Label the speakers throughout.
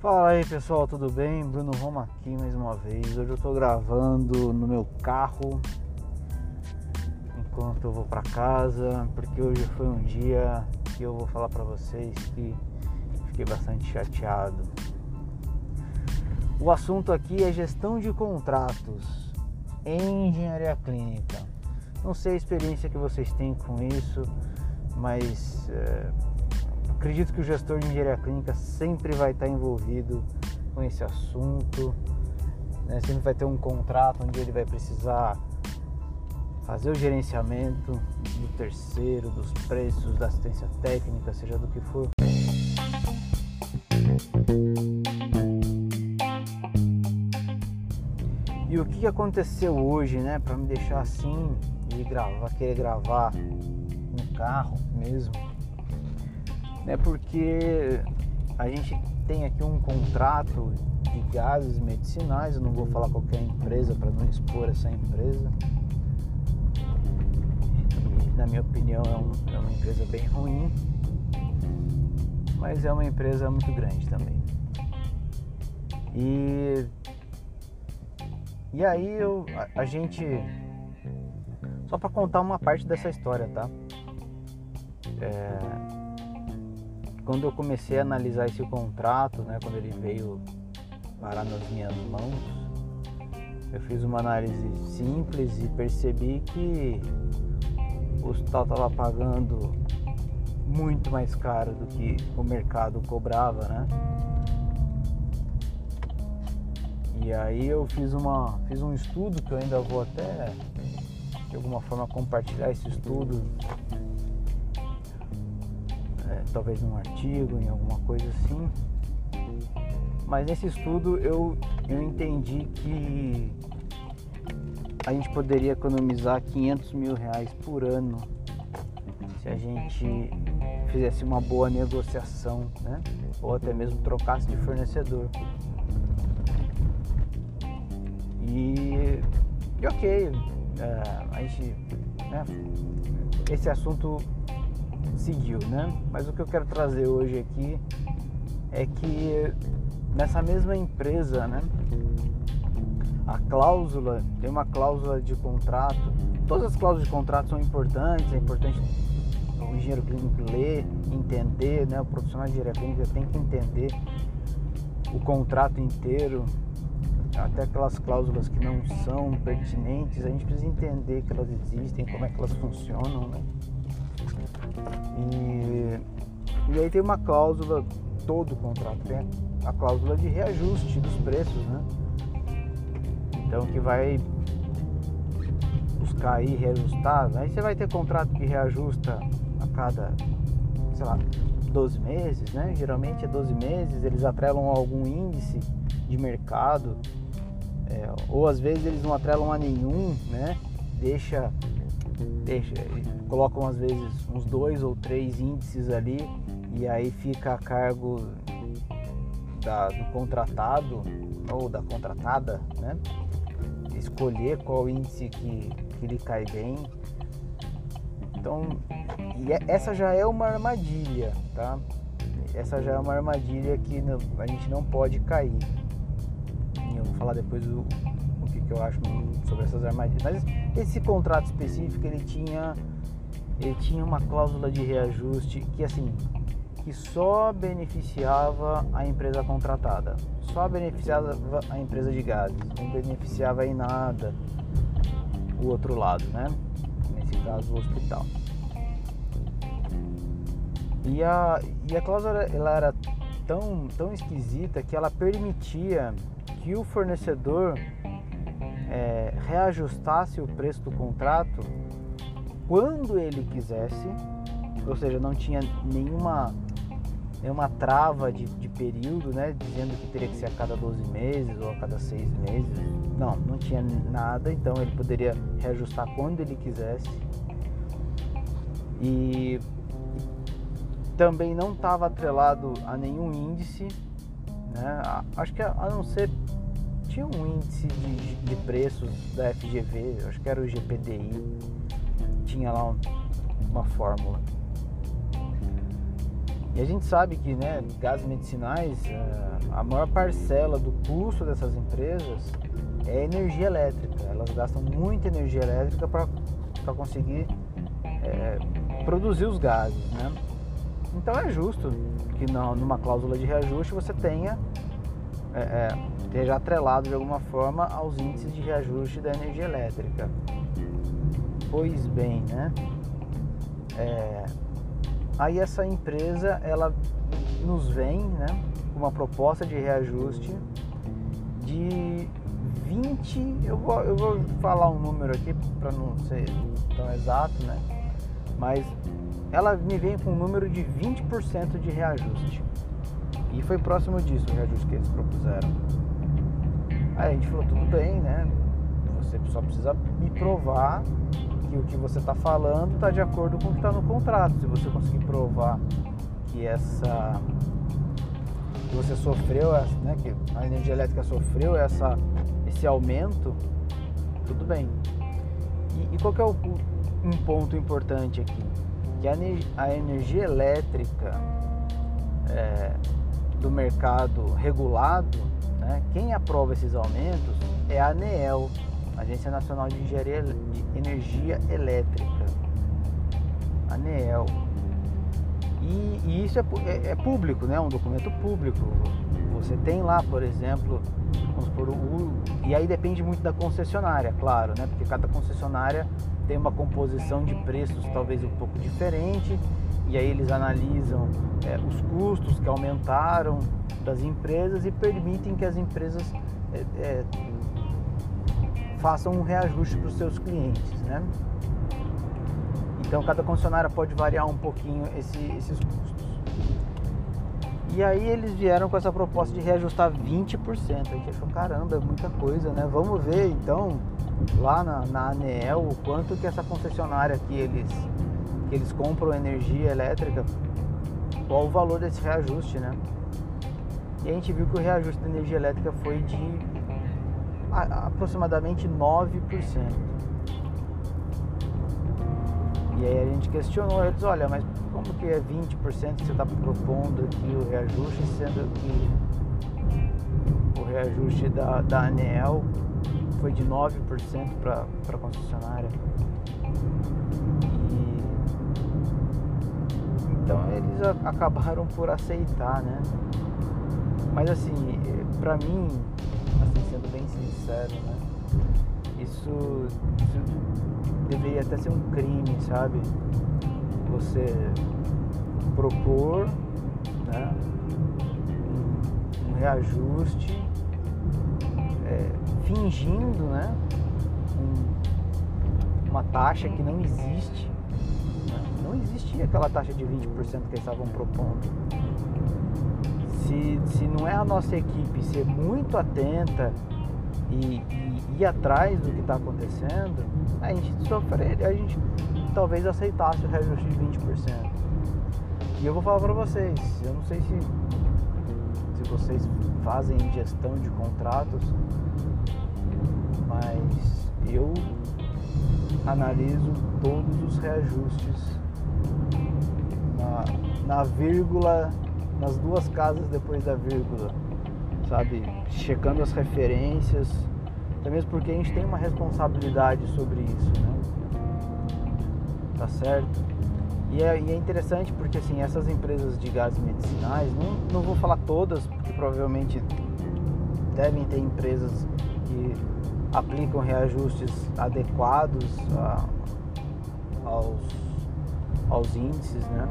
Speaker 1: Fala aí pessoal, tudo bem? Bruno Roma aqui mais uma vez. Hoje eu tô gravando no meu carro enquanto eu vou para casa, porque hoje foi um dia que eu vou falar para vocês que fiquei bastante chateado. O assunto aqui é gestão de contratos em engenharia clínica. Não sei a experiência que vocês têm com isso, mas é, acredito que o gestor de engenharia clínica sempre vai estar envolvido com esse assunto, né? sempre vai ter um contrato onde ele vai precisar fazer o gerenciamento do terceiro, dos preços, da assistência técnica, seja do que for. E o que aconteceu hoje, né, para me deixar assim e gravar, querer gravar um carro mesmo? Né? Porque a gente tem aqui um contrato de gases medicinais, eu não vou falar qualquer empresa para não expor essa empresa. Na minha opinião é, um, é uma empresa bem ruim, mas é uma empresa muito grande também. E, e aí eu, a, a gente. Só para contar uma parte dessa história, tá? É, quando eu comecei a analisar esse contrato, né, quando ele veio parar nas minhas mãos, eu fiz uma análise simples e percebi que o hospital estava pagando muito mais caro do que o mercado cobrava, né? E aí eu fiz uma fiz um estudo que eu ainda vou até de alguma forma compartilhar esse estudo talvez num artigo, em alguma coisa assim. Mas nesse estudo eu, eu entendi que a gente poderia economizar 500 mil reais por ano se a gente fizesse uma boa negociação, né? Ou até mesmo trocasse de fornecedor. E, e ok, é, a gente, né, esse assunto seguiu, né? Mas o que eu quero trazer hoje aqui é que nessa mesma empresa, né? A cláusula, tem uma cláusula de contrato. Todas as cláusulas de contrato são importantes, é importante o engenheiro clínico ler, entender, né? O profissional de engenharia clínica tem que entender o contrato inteiro, até aquelas cláusulas que não são pertinentes, a gente precisa entender que elas existem, como é que elas funcionam, né? E, e aí tem uma cláusula, todo o contrato tem a cláusula de reajuste dos preços, né? Então que vai buscar aí reajustar. Aí você vai ter contrato que reajusta a cada, sei lá, 12 meses, né? Geralmente é 12 meses, eles atrelam a algum índice de mercado, é, ou às vezes eles não atrelam a nenhum, né? Deixa deixa, colocam às vezes uns dois ou três índices ali e aí fica a cargo da, do contratado ou da contratada, né? Escolher qual índice que, que lhe cai bem. Então, e é, essa já é uma armadilha, tá? Essa já é uma armadilha que a gente não pode cair. E eu vou falar depois o, o que, que eu acho sobre essas armadilhas. Mas esse contrato específico ele tinha ele tinha uma cláusula de reajuste que assim que só beneficiava a empresa contratada, só beneficiava a empresa de gases, não beneficiava em nada o outro lado, né? Nesse caso o hospital. E a, e a cláusula ela era tão, tão esquisita que ela permitia que o fornecedor é, reajustasse o preço do contrato quando ele quisesse, ou seja, não tinha nenhuma, nenhuma trava de, de período, né, dizendo que teria que ser a cada 12 meses ou a cada 6 meses. Não, não tinha nada, então ele poderia reajustar quando ele quisesse. E também não estava atrelado a nenhum índice, né? Acho que a não ser tinha um índice de, de preços da FGV, acho que era o GPDI, tinha lá um, uma fórmula. E a gente sabe que né, gases medicinais, é, a maior parcela do custo dessas empresas é energia elétrica. Elas gastam muita energia elétrica para conseguir é, produzir os gases. Né? Então é justo que numa cláusula de reajuste você tenha é, é, atrelado de alguma forma aos índices de reajuste da energia elétrica. Pois bem, né? É, aí essa empresa ela nos vem, né, com uma proposta de reajuste de 20, eu vou, eu vou falar um número aqui para não ser tão exato, né? Mas ela me vem com um número de 20% de reajuste. E foi próximo disso o reajuste que eles propuseram. Aí a gente falou, tudo bem, né? Você só precisa me provar que o que você está falando está de acordo com o que está no contrato. Se você conseguir provar que essa que você sofreu, né, que a energia elétrica sofreu essa, esse aumento, tudo bem. E, e qual é o, um ponto importante aqui? Que a, a energia elétrica é, do mercado regulado, né, quem aprova esses aumentos é a ANEEL, Agência Nacional de Engenharia de Energia Elétrica, ANEEL. E, e isso é, é, é, público, né? um documento público. Você tem lá, por exemplo, vamos supor, o, e aí depende muito da concessionária, claro, né? porque cada concessionária tem uma composição de preços talvez um pouco diferente e aí eles analisam é, os custos que aumentaram das empresas e permitem que as empresas é, é, façam um reajuste para os seus clientes, né? Então cada concessionária pode variar um pouquinho esse, esses custos. E aí eles vieram com essa proposta de reajustar 20%. A gente achou, caramba, é muita coisa, né? Vamos ver então lá na, na ANEEL o quanto que essa concessionária que eles que eles compram energia elétrica, qual o valor desse reajuste, né? E a gente viu que o reajuste da energia elétrica foi de aproximadamente 9%. E aí a gente questionou eles, olha, mas como que é 20% que você está propondo aqui o reajuste, sendo que o reajuste da, da ANEEL foi de 9% para a concessionária. Então eles acabaram por aceitar, né? Mas assim, pra mim, assim, sendo bem sincero, né? Isso, isso deveria até ser um crime, sabe? Você propor né, um, reajuste é, fingindo né, um, uma taxa que não existe não existia aquela taxa de 20% que eles estavam propondo. Se, se não é a nossa equipe ser muito atenta e, e ir atrás do que está acontecendo, a gente sofreria, a gente talvez aceitasse o reajuste de 20%. E eu vou falar para vocês, eu não sei se, se vocês fazem gestão de contratos, mas eu analiso todos os reajustes na, na vírgula, nas duas casas depois da vírgula, sabe? Checando as referências, até mesmo porque a gente tem uma responsabilidade sobre isso, né? Tá certo? E é, e é, interessante porque assim, essas empresas de gases medicinais, não, não vou falar todas, porque provavelmente devem ter empresas que aplicam reajustes adequados a, aos aos índices, né?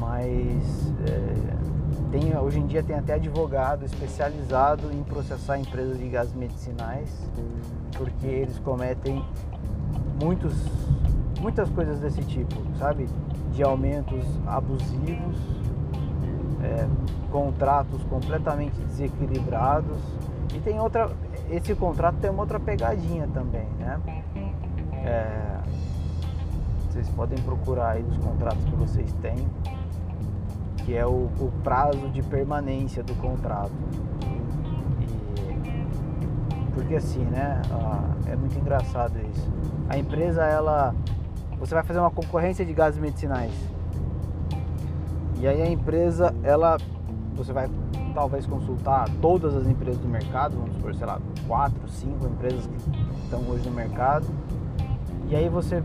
Speaker 1: Mas é, tem, hoje em dia tem até advogado especializado em processar empresas de gases medicinais, porque eles cometem muitos, muitas coisas desse tipo, sabe? De aumentos abusivos, é, contratos completamente desequilibrados. E tem outra. Esse contrato tem uma outra pegadinha também, né? É, vocês podem procurar aí os contratos que vocês têm, que é o, o prazo de permanência do contrato. E, porque assim, né? é muito engraçado isso. A empresa, ela. Você vai fazer uma concorrência de gases medicinais. E aí a empresa, ela, você vai talvez consultar todas as empresas do mercado, vamos supor, sei lá, quatro, cinco empresas que estão hoje no mercado. E aí você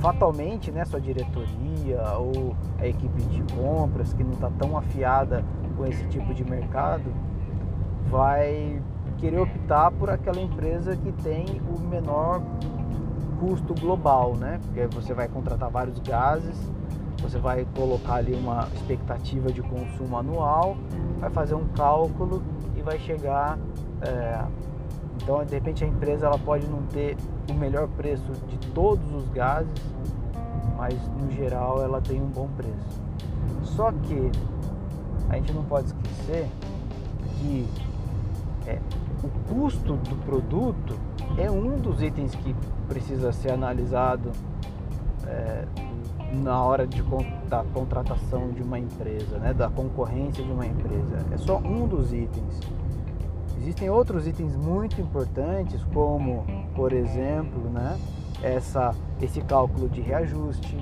Speaker 1: fatalmente, né, sua diretoria ou a equipe de compras que não está tão afiada com esse tipo de mercado, vai querer optar por aquela empresa que tem o menor custo global, né? Porque você vai contratar vários gases, você vai colocar ali uma expectativa de consumo anual, vai fazer um cálculo e vai chegar. É, então, de repente, a empresa ela pode não ter o melhor preço de todos os gases, mas no geral ela tem um bom preço. Só que a gente não pode esquecer que é, o custo do produto é um dos itens que precisa ser analisado é, na hora de, da contratação de uma empresa, né, da concorrência de uma empresa. É só um dos itens. Existem outros itens muito importantes, como, por exemplo, né, essa, esse cálculo de reajuste,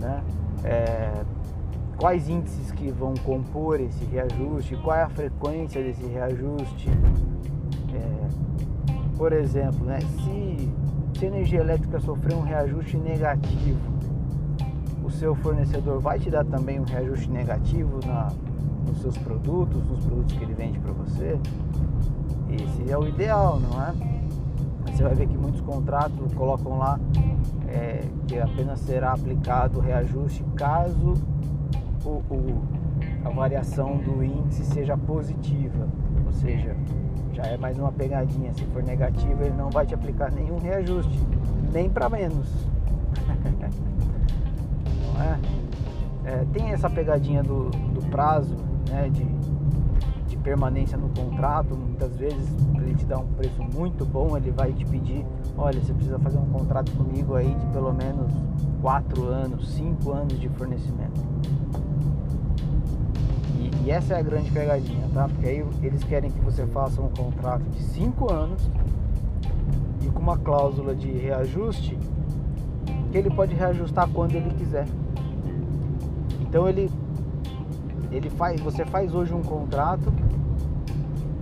Speaker 1: né, é, quais índices que vão compor esse reajuste, qual é a frequência desse reajuste. É, por exemplo, né, se, se a energia elétrica sofrer um reajuste negativo, o seu fornecedor vai te dar também um reajuste negativo na, nos seus produtos, nos produtos que ele vende para você. Esse é o ideal, não é? Você vai ver que muitos contratos colocam lá é, que apenas será aplicado reajuste caso o, o, a variação do índice seja positiva, ou seja, já é mais uma pegadinha. Se for negativa, ele não vai te aplicar nenhum reajuste, nem para menos. não é? é? Tem essa pegadinha do, do prazo, né, de, de permanência no contrato. Muitas vezes, ele te dar um preço muito bom, ele vai te pedir: olha, você precisa fazer um contrato comigo aí de pelo menos 4 anos, 5 anos de fornecimento. E essa é a grande pegadinha, tá? Porque aí eles querem que você faça um contrato de 5 anos e com uma cláusula de reajuste que ele pode reajustar quando ele quiser. Então ele ele faz, você faz hoje um contrato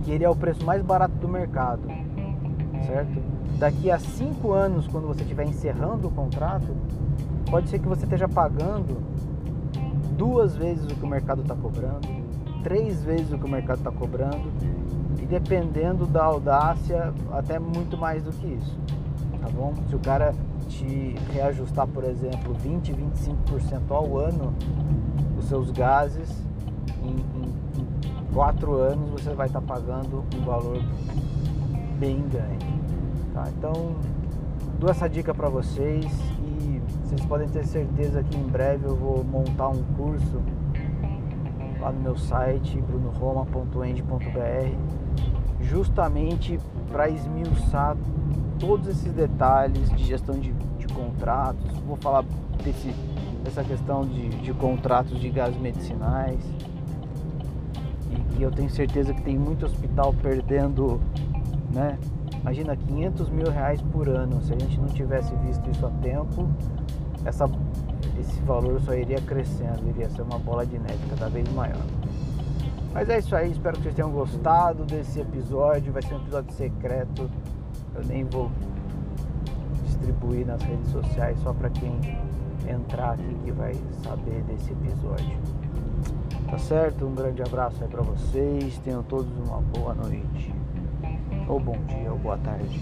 Speaker 1: que ele é o preço mais barato do mercado, certo? Daqui a cinco anos, quando você estiver encerrando o contrato, pode ser que você esteja pagando duas vezes o que o mercado está cobrando, três vezes o que o mercado está cobrando e dependendo da audácia, até muito mais do que isso, tá bom? Se o cara te reajustar, por exemplo, 20, 25% ao ano os seus gases, em, em, quatro anos você vai estar tá pagando um valor bem grande. Tá? Então, dou essa dica para vocês e vocês podem ter certeza que em breve eu vou montar um curso lá no meu site brunoroma.end.br justamente para esmiuçar todos esses detalhes de gestão de, de contratos. Vou falar desse, dessa questão de, de contratos de gases medicinais. E, e eu tenho certeza que tem muito hospital perdendo, né? Imagina 500 mil reais por ano. Se a gente não tivesse visto isso a tempo, essa esse valor só iria crescendo, iria ser uma bola de neve cada vez maior. Mas é isso aí, espero que vocês tenham gostado desse episódio. Vai ser um episódio secreto. Eu nem vou distribuir nas redes sociais só para quem entrar aqui que vai saber desse episódio. Tá certo? Um grande abraço aí para vocês. Tenham todos uma boa noite. Ou bom dia ou boa tarde.